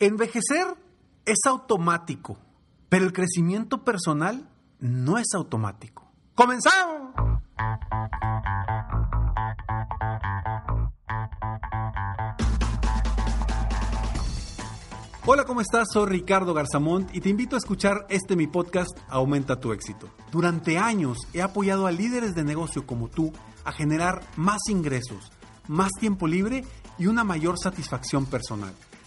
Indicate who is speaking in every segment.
Speaker 1: Envejecer es automático, pero el crecimiento personal no es automático. ¡Comenzamos! Hola, ¿cómo estás? Soy Ricardo Garzamont y te invito a escuchar este mi podcast Aumenta tu éxito. Durante años he apoyado a líderes de negocio como tú a generar más ingresos, más tiempo libre y una mayor satisfacción personal.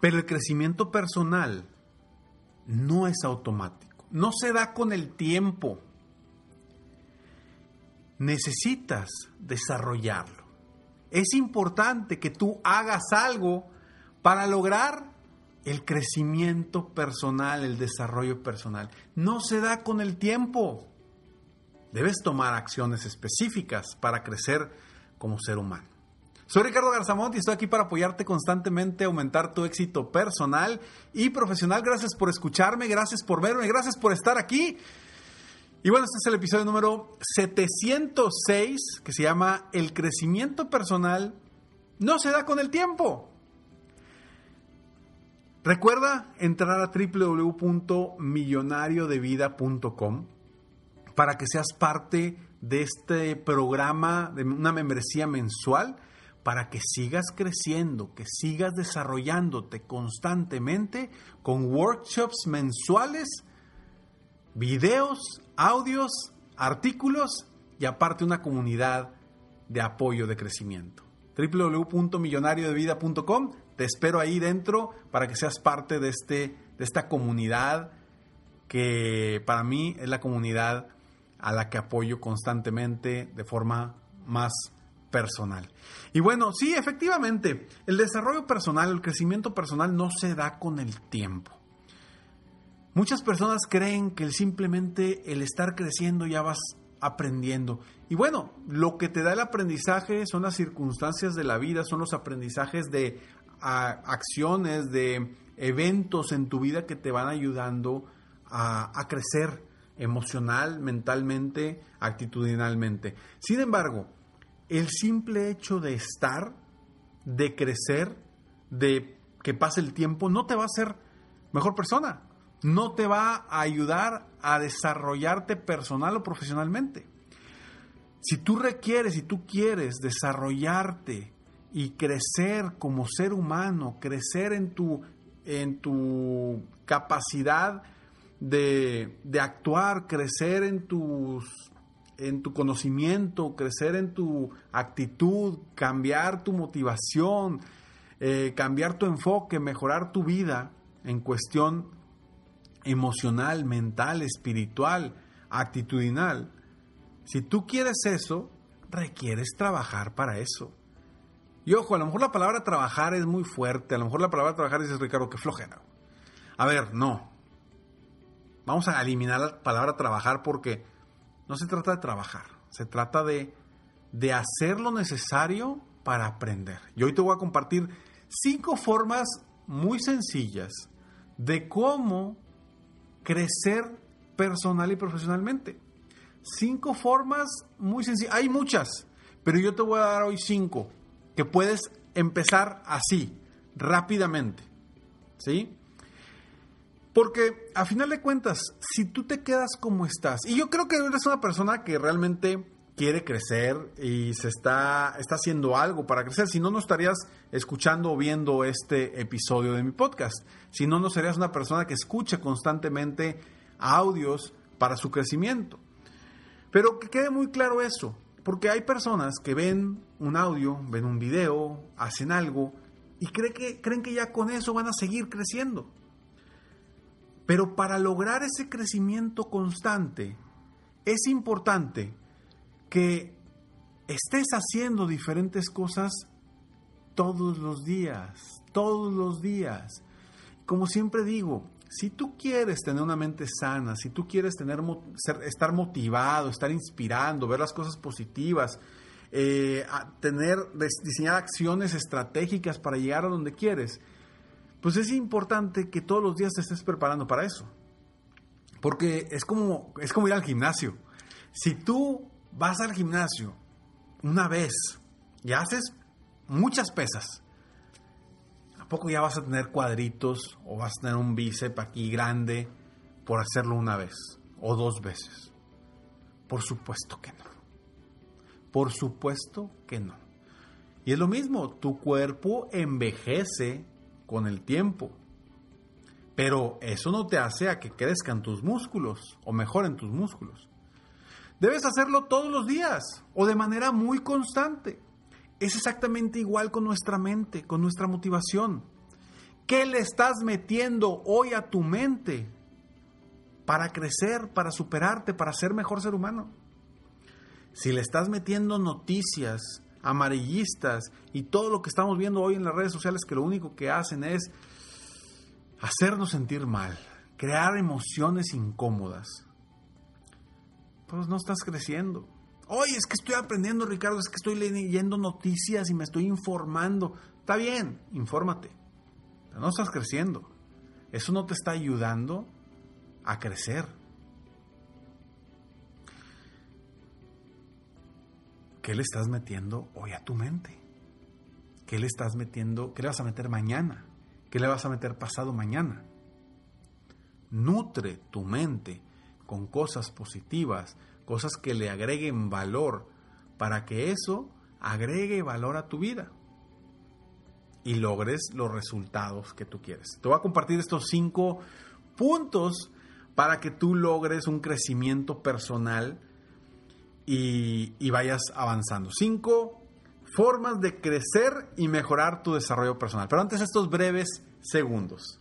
Speaker 1: pero el crecimiento personal no es automático, no se da con el tiempo. Necesitas desarrollarlo es importante que tú hagas algo para lograr el crecimiento personal, el desarrollo personal. No se da con el tiempo. Debes tomar acciones específicas para crecer como ser humano. Soy Ricardo Garzamont y estoy aquí para apoyarte constantemente, aumentar tu éxito personal y profesional. Gracias por escucharme, gracias por verme, gracias por estar aquí. Y bueno, este es el episodio número 706 que se llama El crecimiento personal no se da con el tiempo. Recuerda entrar a www.millonariodevida.com para que seas parte de este programa, de una membresía mensual, para que sigas creciendo, que sigas desarrollándote constantemente con workshops mensuales, videos, audios, artículos y aparte una comunidad de apoyo de crecimiento. www.millonariodevida.com Te espero ahí dentro para que seas parte de, este, de esta comunidad que para mí es la comunidad a la que apoyo constantemente de forma más personal. Y bueno, sí, efectivamente, el desarrollo personal, el crecimiento personal no se da con el tiempo. Muchas personas creen que simplemente el estar creciendo ya vas aprendiendo. Y bueno, lo que te da el aprendizaje son las circunstancias de la vida, son los aprendizajes de acciones, de eventos en tu vida que te van ayudando a, a crecer emocional, mentalmente, actitudinalmente. Sin embargo, el simple hecho de estar, de crecer, de que pase el tiempo, no te va a hacer mejor persona no te va a ayudar a desarrollarte personal o profesionalmente. Si tú requieres, si tú quieres desarrollarte y crecer como ser humano, crecer en tu, en tu capacidad de, de actuar, crecer en, tus, en tu conocimiento, crecer en tu actitud, cambiar tu motivación, eh, cambiar tu enfoque, mejorar tu vida en cuestión emocional, mental, espiritual, actitudinal. Si tú quieres eso, requieres trabajar para eso. Y ojo, a lo mejor la palabra trabajar es muy fuerte, a lo mejor la palabra trabajar dices, Ricardo, que flojera. A ver, no. Vamos a eliminar la palabra trabajar porque no se trata de trabajar, se trata de, de hacer lo necesario para aprender. Y hoy te voy a compartir cinco formas muy sencillas de cómo crecer personal y profesionalmente. Cinco formas muy sencillas. Hay muchas, pero yo te voy a dar hoy cinco que puedes empezar así, rápidamente. ¿Sí? Porque a final de cuentas, si tú te quedas como estás, y yo creo que eres una persona que realmente quiere crecer y se está, está haciendo algo para crecer. Si no, no estarías escuchando o viendo este episodio de mi podcast. Si no, no serías una persona que escuche constantemente audios para su crecimiento. Pero que quede muy claro eso, porque hay personas que ven un audio, ven un video, hacen algo y creen que, creen que ya con eso van a seguir creciendo. Pero para lograr ese crecimiento constante, es importante que estés haciendo diferentes cosas todos los días, todos los días. como siempre digo, si tú quieres tener una mente sana, si tú quieres tener, estar motivado, estar inspirando, ver las cosas positivas, eh, tener, diseñar acciones estratégicas para llegar a donde quieres, pues es importante que todos los días te estés preparando para eso. Porque es como, es como ir al gimnasio. Si tú vas al gimnasio una vez y haces muchas pesas, ¿a poco ya vas a tener cuadritos o vas a tener un bíceps aquí grande por hacerlo una vez o dos veces? Por supuesto que no. Por supuesto que no. Y es lo mismo, tu cuerpo envejece con el tiempo. Pero eso no te hace a que crezcan tus músculos o mejoren tus músculos. Debes hacerlo todos los días o de manera muy constante. Es exactamente igual con nuestra mente, con nuestra motivación. ¿Qué le estás metiendo hoy a tu mente para crecer, para superarte, para ser mejor ser humano? Si le estás metiendo noticias amarillistas y todo lo que estamos viendo hoy en las redes sociales que lo único que hacen es hacernos sentir mal, crear emociones incómodas, pues no estás creciendo. Oye, es que estoy aprendiendo, Ricardo, es que estoy leyendo noticias y me estoy informando. Está bien, infórmate. No estás creciendo. Eso no te está ayudando a crecer. ¿Qué le estás metiendo hoy a tu mente? ¿Qué le estás metiendo? ¿Qué le vas a meter mañana? ¿Qué le vas a meter pasado mañana? Nutre tu mente con cosas positivas, cosas que le agreguen valor, para que eso agregue valor a tu vida y logres los resultados que tú quieres. Te voy a compartir estos cinco puntos para que tú logres un crecimiento personal y, vayas avanzando. Cinco formas de crecer y mejorar tu desarrollo personal. Pero antes estos breves segundos.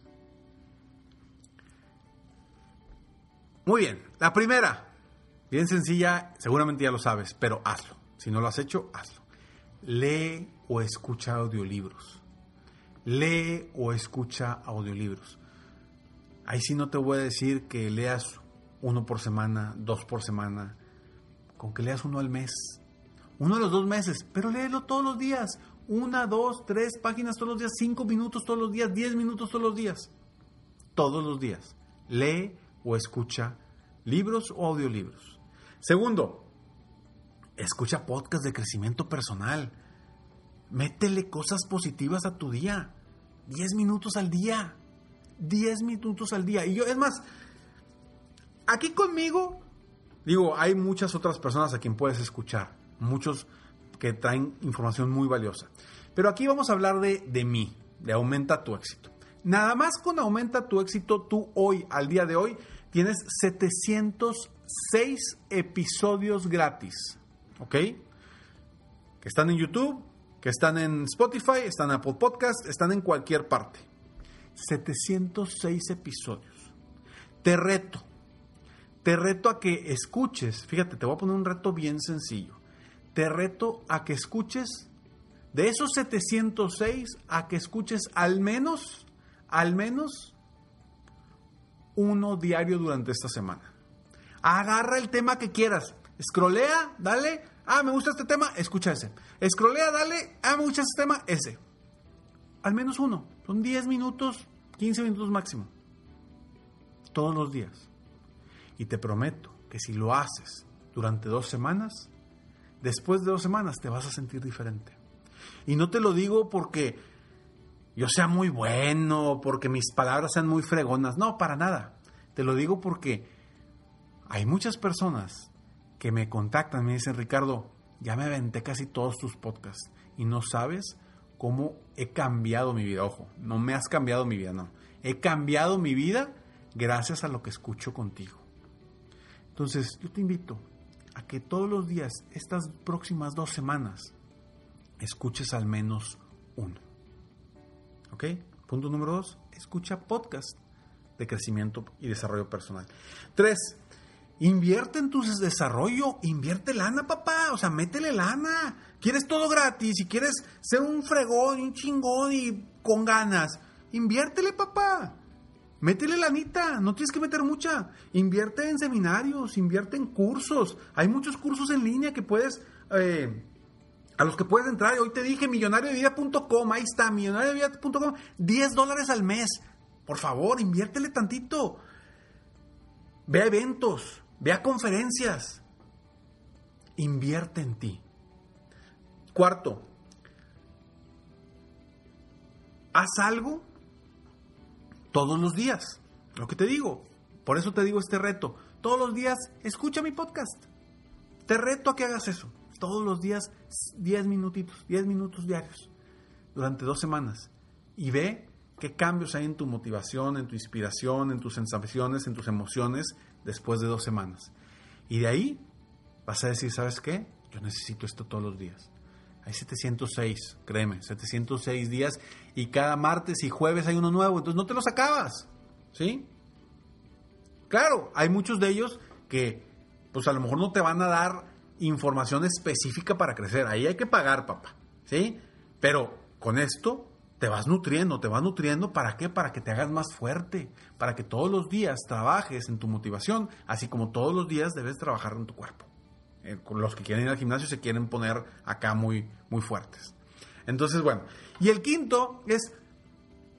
Speaker 1: Muy bien, la primera, bien sencilla, seguramente ya lo sabes, pero hazlo. Si no lo has hecho, hazlo. Lee o escucha audiolibros. Lee o escucha audiolibros. Ahí sí no te voy a decir que leas uno por semana, dos por semana, con que leas uno al mes, uno de los dos meses, pero léelo todos los días. Una, dos, tres páginas todos los días, cinco minutos todos los días, diez minutos todos los días. Todos los días. Lee o escucha libros o audiolibros. Segundo, escucha podcast de crecimiento personal. Métele cosas positivas a tu día. Diez minutos al día. Diez minutos al día. Y yo, es más, aquí conmigo, digo, hay muchas otras personas a quien puedes escuchar. Muchos que traen información muy valiosa. Pero aquí vamos a hablar de, de mí, de aumenta tu éxito. Nada más con aumenta tu éxito, tú hoy, al día de hoy, tienes 706 episodios gratis. ¿Ok? Que están en YouTube, que están en Spotify, están en Apple Podcast, están en cualquier parte. 706 episodios. Te reto, te reto a que escuches, fíjate, te voy a poner un reto bien sencillo. Te reto a que escuches de esos 706 a que escuches al menos, al menos uno diario durante esta semana. Agarra el tema que quieras. Escrolea, dale. Ah, me gusta este tema, escucha ese. Escrolea, dale. Ah, me gusta este tema, ese. Al menos uno. Son 10 minutos, 15 minutos máximo. Todos los días. Y te prometo que si lo haces durante dos semanas, después de dos semanas te vas a sentir diferente. Y no te lo digo porque yo sea muy bueno, porque mis palabras sean muy fregonas. No, para nada. Te lo digo porque hay muchas personas que me contactan, me dicen, Ricardo, ya me aventé casi todos tus podcasts y no sabes cómo he cambiado mi vida. Ojo, no me has cambiado mi vida, no. He cambiado mi vida gracias a lo que escucho contigo. Entonces, yo te invito a que todos los días, estas próximas dos semanas, escuches al menos uno. ¿Ok? Punto número dos, escucha podcast de crecimiento y desarrollo personal. Tres, invierte en tu desarrollo, invierte lana, papá, o sea, métele lana. Quieres todo gratis y quieres ser un fregón, un chingón y con ganas, inviértele, papá. Métele la anita, no tienes que meter mucha. Invierte en seminarios, invierte en cursos. Hay muchos cursos en línea que puedes, eh, a los que puedes entrar. Hoy te dije millonariodevida.com, ahí está, millonariodevida.com, 10 dólares al mes. Por favor, inviértele tantito. Ve a eventos, ve a conferencias. Invierte en ti. Cuarto, haz algo todos los días. Lo que te digo. Por eso te digo este reto. Todos los días escucha mi podcast. Te reto a que hagas eso. Todos los días 10 minutitos, 10 minutos diarios. Durante dos semanas. Y ve qué cambios hay en tu motivación, en tu inspiración, en tus sensaciones, en tus emociones después de dos semanas. Y de ahí vas a decir, ¿sabes qué? Yo necesito esto todos los días. Hay 706, créeme, 706 días y cada martes y jueves hay uno nuevo, entonces no te los acabas, ¿sí? Claro, hay muchos de ellos que pues a lo mejor no te van a dar información específica para crecer, ahí hay que pagar, papá, ¿sí? Pero con esto te vas nutriendo, te vas nutriendo, ¿para qué? Para que te hagas más fuerte, para que todos los días trabajes en tu motivación, así como todos los días debes trabajar en tu cuerpo. Eh, los que quieren ir al gimnasio se quieren poner acá muy, muy fuertes. Entonces, bueno. Y el quinto es,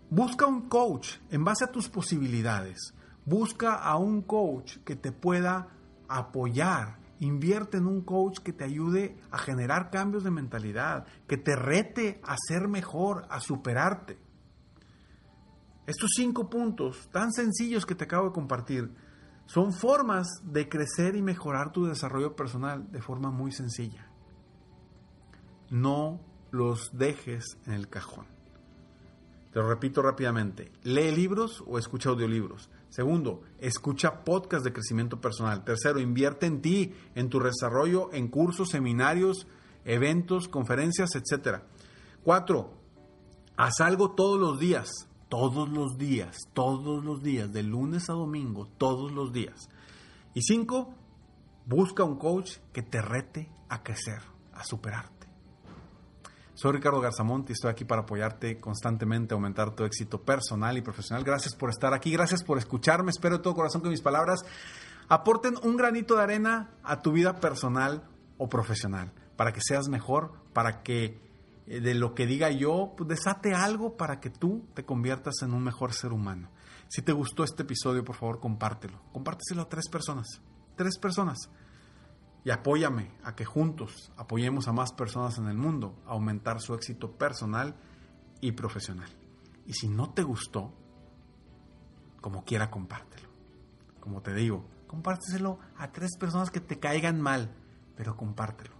Speaker 1: busca un coach en base a tus posibilidades. Busca a un coach que te pueda apoyar. Invierte en un coach que te ayude a generar cambios de mentalidad, que te rete a ser mejor, a superarte. Estos cinco puntos tan sencillos que te acabo de compartir son formas de crecer y mejorar tu desarrollo personal de forma muy sencilla. No los dejes en el cajón. Te lo repito rápidamente. Lee libros o escucha audiolibros. Segundo, escucha podcasts de crecimiento personal. Tercero, invierte en ti, en tu desarrollo, en cursos, seminarios, eventos, conferencias, etc. Cuatro, haz algo todos los días todos los días, todos los días, de lunes a domingo, todos los días. Y cinco, busca un coach que te rete a crecer, a superarte. Soy Ricardo Garzamonti, estoy aquí para apoyarte constantemente, aumentar tu éxito personal y profesional. Gracias por estar aquí, gracias por escucharme. Espero de todo corazón que mis palabras aporten un granito de arena a tu vida personal o profesional, para que seas mejor, para que de lo que diga yo, pues desate algo para que tú te conviertas en un mejor ser humano. Si te gustó este episodio, por favor, compártelo. Compárteselo a tres personas. Tres personas. Y apóyame a que juntos apoyemos a más personas en el mundo a aumentar su éxito personal y profesional. Y si no te gustó, como quiera, compártelo. Como te digo, compárteselo a tres personas que te caigan mal, pero compártelo